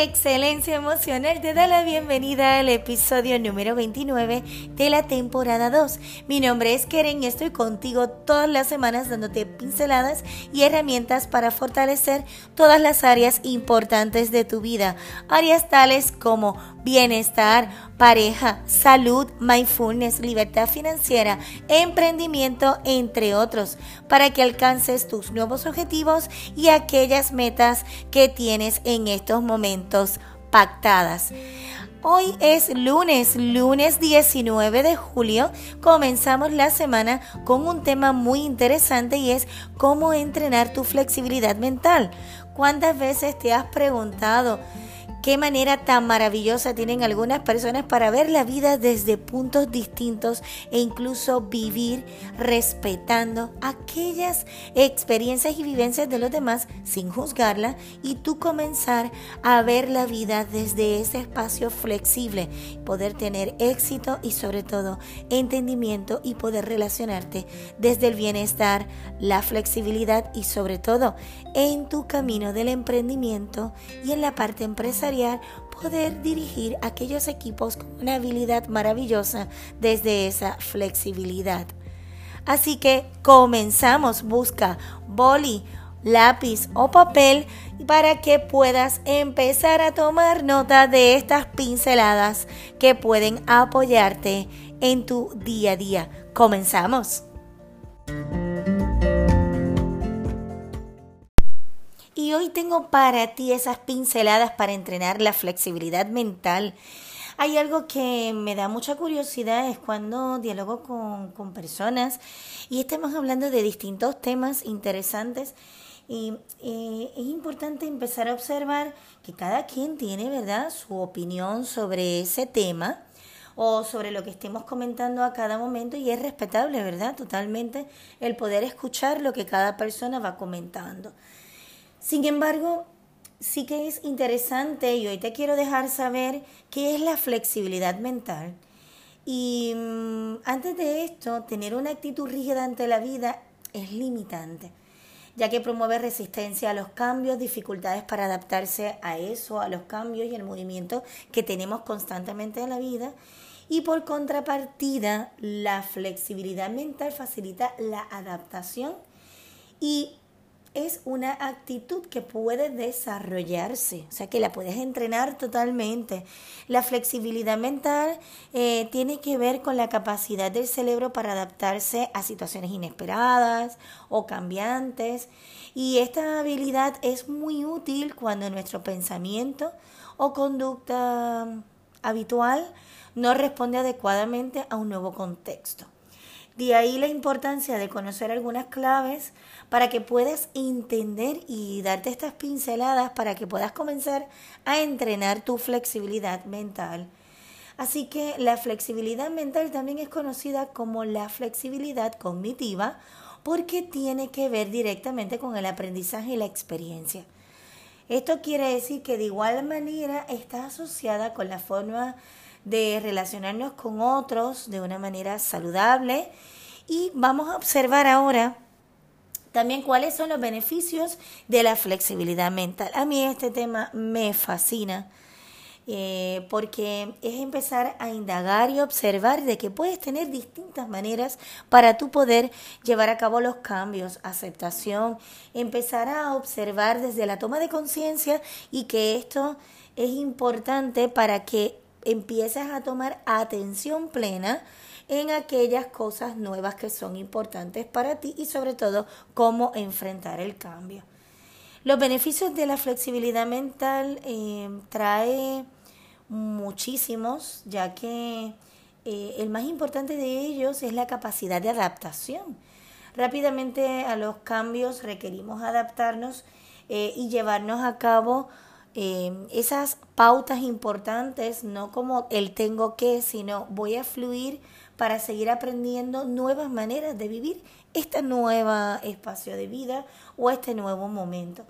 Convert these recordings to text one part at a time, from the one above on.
Excelencia Emocional te da la bienvenida al episodio número 29 de la temporada 2. Mi nombre es Keren y estoy contigo todas las semanas dándote pinceladas y herramientas para fortalecer todas las áreas importantes de tu vida. Áreas tales como bienestar, pareja, salud, mindfulness, libertad financiera, emprendimiento, entre otros, para que alcances tus nuevos objetivos y aquellas metas que tienes en estos momentos pactadas. Hoy es lunes, lunes 19 de julio. Comenzamos la semana con un tema muy interesante y es cómo entrenar tu flexibilidad mental. ¿Cuántas veces te has preguntado Qué manera tan maravillosa tienen algunas personas para ver la vida desde puntos distintos e incluso vivir respetando aquellas experiencias y vivencias de los demás sin juzgarla y tú comenzar a ver la vida desde ese espacio flexible, poder tener éxito y sobre todo entendimiento y poder relacionarte desde el bienestar, la flexibilidad y sobre todo en tu camino del emprendimiento y en la parte empresarial poder dirigir aquellos equipos con una habilidad maravillosa desde esa flexibilidad. Así que comenzamos, busca boli, lápiz o papel para que puedas empezar a tomar nota de estas pinceladas que pueden apoyarte en tu día a día. Comenzamos. Y hoy tengo para ti esas pinceladas para entrenar la flexibilidad mental. Hay algo que me da mucha curiosidad, es cuando dialogo con, personas y estemos hablando de distintos temas interesantes. Y es importante empezar a observar que cada quien tiene, ¿verdad?, su opinión sobre ese tema o sobre lo que estemos comentando a cada momento y es respetable, ¿verdad? Totalmente el poder escuchar lo que cada persona va comentando. Sin embargo, sí que es interesante y hoy te quiero dejar saber qué es la flexibilidad mental. Y mm, antes de esto, tener una actitud rígida ante la vida es limitante, ya que promueve resistencia a los cambios, dificultades para adaptarse a eso, a los cambios y el movimiento que tenemos constantemente en la vida. Y por contrapartida, la flexibilidad mental facilita la adaptación y es una actitud que puede desarrollarse, o sea que la puedes entrenar totalmente. La flexibilidad mental eh, tiene que ver con la capacidad del cerebro para adaptarse a situaciones inesperadas o cambiantes y esta habilidad es muy útil cuando nuestro pensamiento o conducta habitual no responde adecuadamente a un nuevo contexto. De ahí la importancia de conocer algunas claves para que puedas entender y darte estas pinceladas para que puedas comenzar a entrenar tu flexibilidad mental. Así que la flexibilidad mental también es conocida como la flexibilidad cognitiva porque tiene que ver directamente con el aprendizaje y la experiencia. Esto quiere decir que de igual manera está asociada con la forma de relacionarnos con otros de una manera saludable y vamos a observar ahora también cuáles son los beneficios de la flexibilidad mental. A mí este tema me fascina. Eh, porque es empezar a indagar y observar de que puedes tener distintas maneras para tú poder llevar a cabo los cambios, aceptación, empezar a observar desde la toma de conciencia y que esto es importante para que empieces a tomar atención plena en aquellas cosas nuevas que son importantes para ti y sobre todo cómo enfrentar el cambio. Los beneficios de la flexibilidad mental eh, trae muchísimos, ya que eh, el más importante de ellos es la capacidad de adaptación. Rápidamente a los cambios requerimos adaptarnos eh, y llevarnos a cabo esas pautas importantes, no como el tengo que, sino voy a fluir para seguir aprendiendo nuevas maneras de vivir este nuevo espacio de vida o este nuevo momento.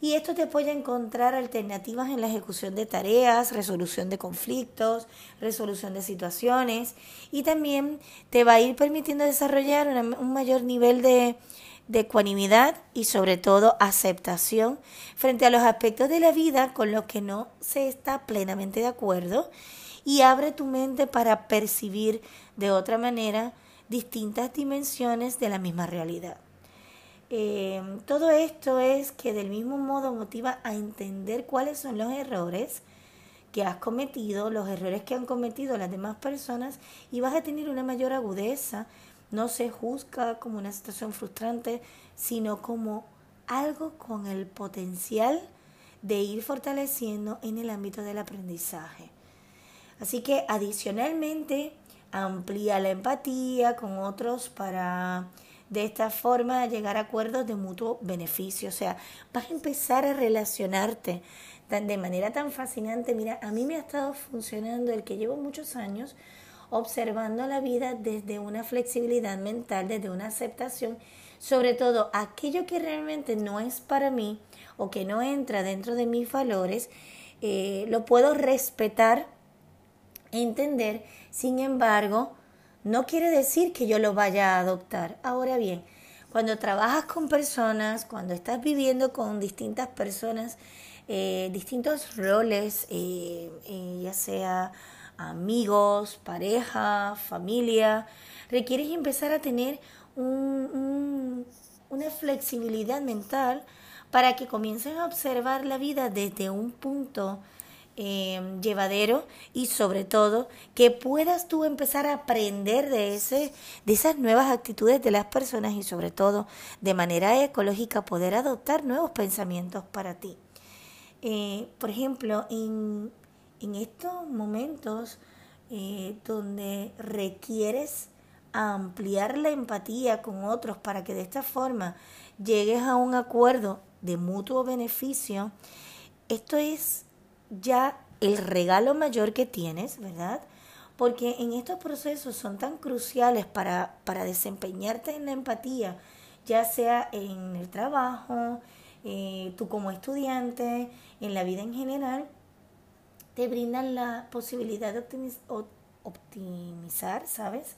Y esto te apoya a encontrar alternativas en la ejecución de tareas, resolución de conflictos, resolución de situaciones y también te va a ir permitiendo desarrollar un mayor nivel de, de ecuanimidad y sobre todo aceptación frente a los aspectos de la vida con los que no se está plenamente de acuerdo y abre tu mente para percibir de otra manera distintas dimensiones de la misma realidad. Eh, todo esto es que del mismo modo motiva a entender cuáles son los errores que has cometido, los errores que han cometido las demás personas y vas a tener una mayor agudeza. No se juzga como una situación frustrante, sino como algo con el potencial de ir fortaleciendo en el ámbito del aprendizaje. Así que adicionalmente amplía la empatía con otros para de esta forma llegar a acuerdos de mutuo beneficio. O sea, vas a empezar a relacionarte de manera tan fascinante. Mira, a mí me ha estado funcionando el que llevo muchos años observando la vida desde una flexibilidad mental, desde una aceptación, sobre todo aquello que realmente no es para mí o que no entra dentro de mis valores, eh, lo puedo respetar, entender, sin embargo, no quiere decir que yo lo vaya a adoptar. Ahora bien, cuando trabajas con personas, cuando estás viviendo con distintas personas, eh, distintos roles, eh, ya sea amigos, pareja, familia, requieres empezar a tener una flexibilidad mental para que comiencen a observar la vida desde un punto llevadero y sobre todo que puedas tú empezar a aprender de ese de esas nuevas actitudes de las personas y sobre todo de manera ecológica poder adoptar nuevos pensamientos para ti. Eh, por ejemplo, en, estos momentos eh, donde requieres ampliar la empatía con otros para que de esta forma llegues a un acuerdo de mutuo beneficio, esto es ya el regalo mayor que tienes, ¿verdad? Porque en estos procesos son tan cruciales para, para desempeñarte en la empatía, ya sea en el trabajo, eh, tú como estudiante, en la vida en general, te brindan la posibilidad de optimizar, ¿sabes?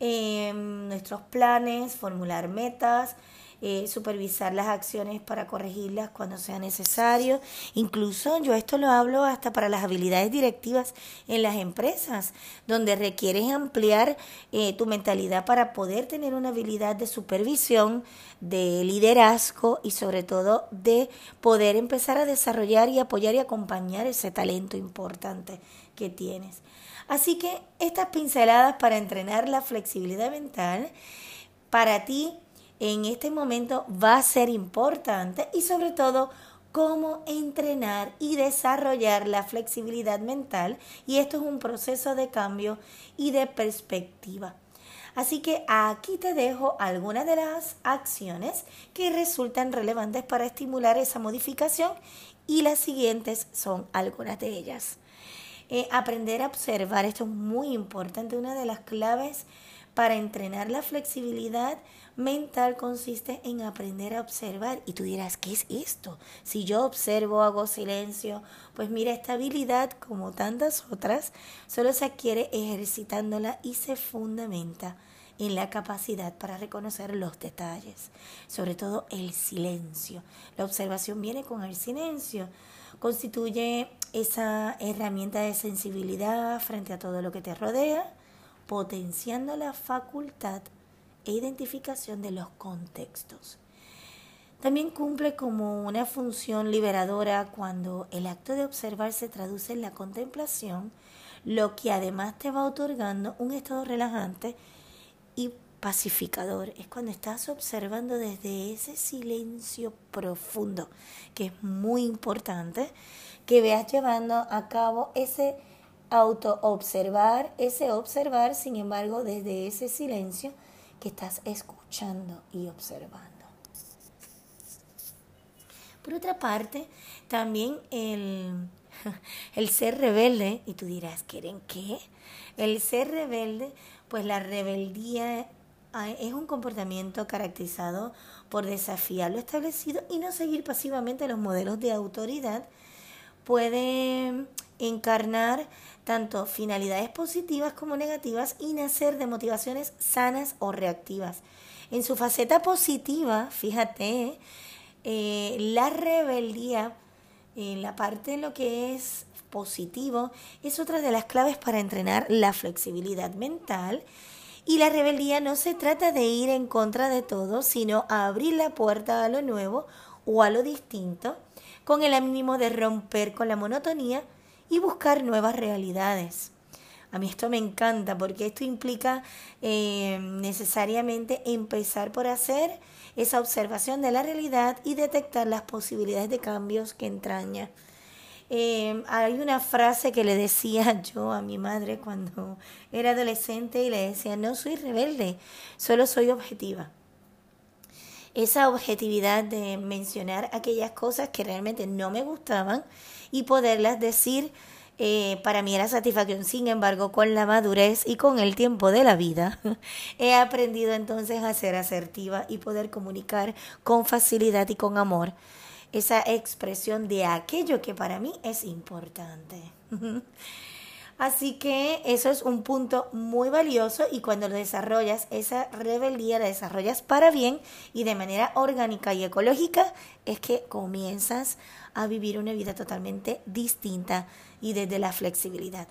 Em, nuestros planes, formular metas, eh, supervisar las acciones para corregirlas cuando sea necesario. Incluso yo esto lo hablo hasta para las habilidades directivas en las empresas, donde requieres ampliar eh, tu mentalidad para poder tener una habilidad de supervisión, de liderazgo y sobre todo de poder empezar a desarrollar y apoyar y acompañar ese talento importante que tienes. Así que estas pinceladas para entrenar la flexibilidad mental para ti en este momento va a ser importante y sobre todo cómo entrenar y desarrollar la flexibilidad mental y esto es un proceso de cambio y de perspectiva. Así que aquí te dejo algunas de las acciones que resultan relevantes para estimular esa modificación y las siguientes son algunas de ellas. Eh, aprender a observar, esto es muy importante, una de las claves para entrenar la flexibilidad mental consiste en aprender a observar. Y tú dirás, ¿qué es esto? Si yo observo, hago silencio, pues mira, esta habilidad, como tantas otras, solo se adquiere ejercitándola y se fundamenta en la capacidad para reconocer los detalles, sobre todo el silencio. La observación viene con el silencio, constituye esa herramienta de sensibilidad frente a todo lo que te rodea, potenciando la facultad e identificación de los contextos. También cumple como una función liberadora cuando el acto de observar se traduce en la contemplación, lo que además te va otorgando un estado relajante y pacificador. Es cuando estás observando desde ese silencio profundo, que es muy importante, que veas llevando a cabo ese auto-observar, ese observar, sin embargo, desde ese silencio que estás escuchando y observando. Por otra parte, también el, el ser rebelde, y tú dirás, ¿quieren qué? El ser rebelde, pues la rebeldía ah, es un comportamiento caracterizado por desafiar lo establecido y no seguir pasivamente los modelos de autoridad. Puede encarnar tanto finalidades positivas como negativas y nacer de motivaciones sanas o reactivas. En su faceta positiva, fíjate, eh, la rebeldía, en la parte de lo que es positivo, es otra de las claves para entrenar la flexibilidad mental. Y la rebeldía no se trata de ir en contra de todo, sino abrir la puerta a lo nuevo o a lo distinto, con el ánimo de romper con la monotonía y buscar nuevas realidades. A mí esto me encanta porque esto implica eh, necesariamente empezar por hacer esa observación de la realidad y detectar las posibilidades de cambios que entraña. Eh, hay una frase que le decía yo a mi madre cuando era adolescente y le decía, no soy rebelde, solo soy objetiva. Esa objetividad de mencionar aquellas cosas que realmente no me gustaban y poderlas decir eh, para mí era satisfacción. Sin embargo, con la madurez y con el tiempo de la vida, he aprendido entonces a ser asertiva y poder comunicar con facilidad y con amor esa expresión de aquello que para mí es importante. Así que eso es un punto muy valioso y cuando lo desarrollas, esa rebeldía la desarrollas para bien y de manera orgánica y ecológica, es que comienzas a vivir una vida totalmente distinta y desde la flexibilidad.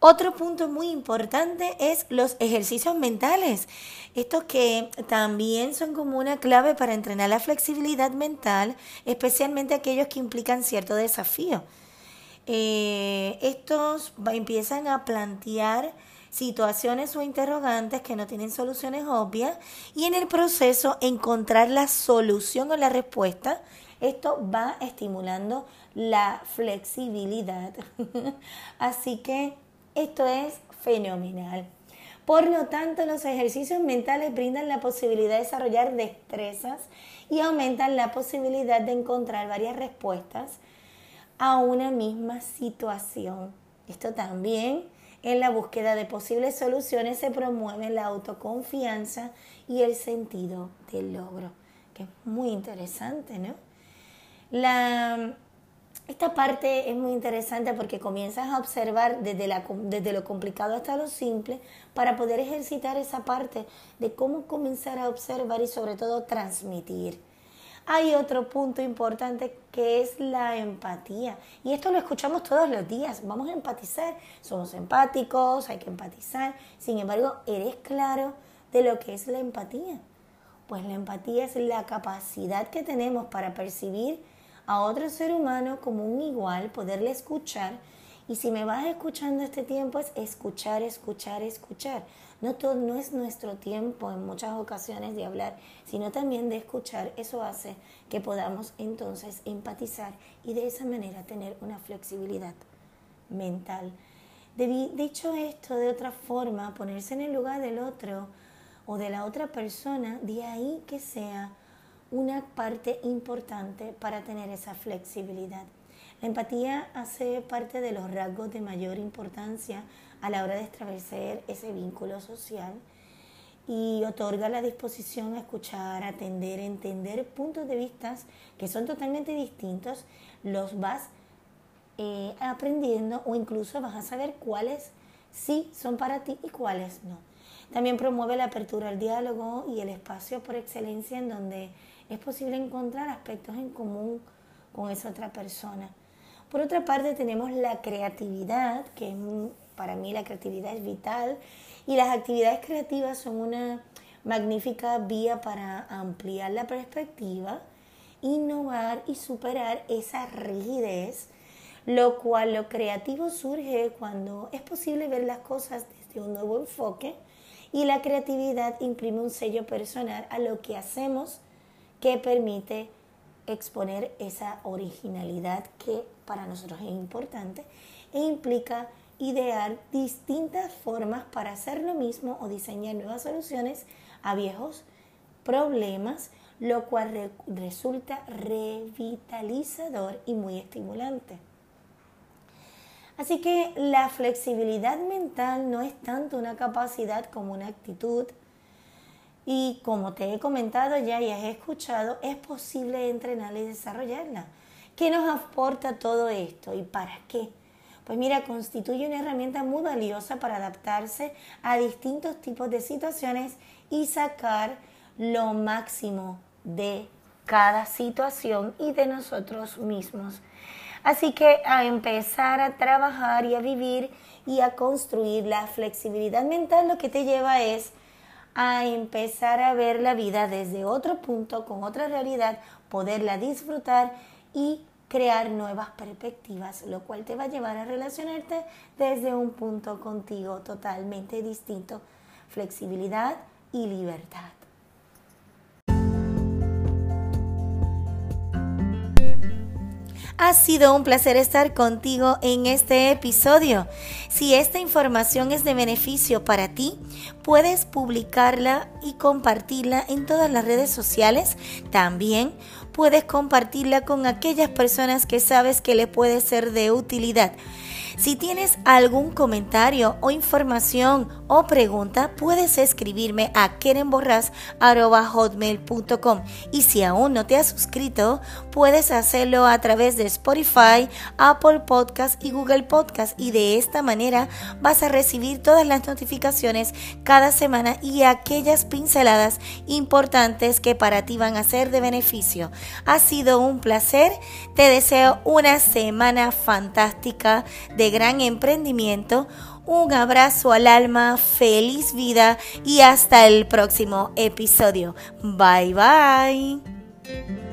Otro punto muy importante es los ejercicios mentales. Estos que también son como una clave para entrenar la flexibilidad mental, especialmente aquellos que implican cierto desafío. Eh, estos empiezan a plantear situaciones o interrogantes que no tienen soluciones obvias y en el proceso encontrar la solución o la respuesta, esto va estimulando la flexibilidad. Así que esto es fenomenal. Por lo tanto, los ejercicios mentales brindan la posibilidad de desarrollar destrezas y aumentan la posibilidad de encontrar varias respuestas a una misma situación. Esto también en la búsqueda de posibles soluciones se promueve la autoconfianza y el sentido del logro, que es muy interesante, ¿no? La, esta parte es muy interesante porque comienzas a observar desde, la, desde lo complicado hasta lo simple para poder ejercitar esa parte de cómo comenzar a observar y sobre todo transmitir. Hay otro punto importante que es la empatía. Y esto lo escuchamos todos los días. Vamos a empatizar. Somos empáticos, hay que empatizar. Sin embargo, ¿eres claro de lo que es la empatía? Pues la empatía es la capacidad que tenemos para percibir a otro ser humano como un igual, poderle escuchar. Y si me vas escuchando este tiempo es escuchar, escuchar, escuchar. No, todo, no es nuestro tiempo en muchas ocasiones de hablar, sino también de escuchar. Eso hace que podamos entonces empatizar y de esa manera tener una flexibilidad mental. dicho esto de otra forma, ponerse en el lugar del otro o de la otra persona, de ahí que sea una parte importante para tener esa flexibilidad. La empatía hace parte de los rasgos de mayor importancia a la hora de establecer ese vínculo social y otorga la disposición a escuchar, atender, entender puntos de vista que son totalmente distintos, los vas eh, aprendiendo o incluso vas a saber cuáles sí son para ti y cuáles no. También promueve la apertura al diálogo y el espacio por excelencia en donde es posible encontrar aspectos en común con esa otra persona. Por otra parte tenemos la creatividad, que para mí la creatividad es vital y las actividades creativas son una magnífica vía para ampliar la perspectiva, innovar y superar esa rigidez, lo cual lo creativo surge cuando es posible ver las cosas desde un nuevo enfoque y la creatividad imprime un sello personal a lo que hacemos que permite exponer esa originalidad que para nosotros es importante e implica idear distintas formas para hacer lo mismo o diseñar nuevas soluciones a viejos problemas, lo cual resulta revitalizador y muy estimulante. Así que la flexibilidad mental no es tanto una capacidad como una actitud, y como te he comentado ya y has escuchado, es posible entrenarla y desarrollarla. ¿Qué nos aporta todo esto y para qué? Pues mira, constituye una herramienta muy valiosa para adaptarse a distintos tipos de situaciones y sacar lo máximo de cada situación y de nosotros mismos. Así que a empezar a trabajar y a vivir y a construir la flexibilidad mental lo que te lleva es a empezar a ver la vida desde otro punto, con otra realidad, poderla disfrutar y crear nuevas perspectivas, lo cual te va a llevar a relacionarte desde un punto contigo totalmente distinto, flexibilidad y libertad. Ha sido un placer estar contigo en este episodio. Si esta información es de beneficio para ti, puedes publicarla y compartirla en todas las redes sociales. También puedes compartirla con aquellas personas que sabes que le puede ser de utilidad. Si tienes algún comentario o información o pregunta, puedes escribirme a kerenborras.hotmail.com y si aún no te has suscrito, puedes hacerlo a través de Spotify, Apple Podcast y Google Podcast y de esta manera vas a recibir todas las notificaciones cada semana y aquellas pinceladas importantes que para ti van a ser de beneficio. Ha sido un placer, te deseo una semana fantástica gran emprendimiento. Un abrazo al alma, feliz vida y hasta el próximo episodio. Bye bye.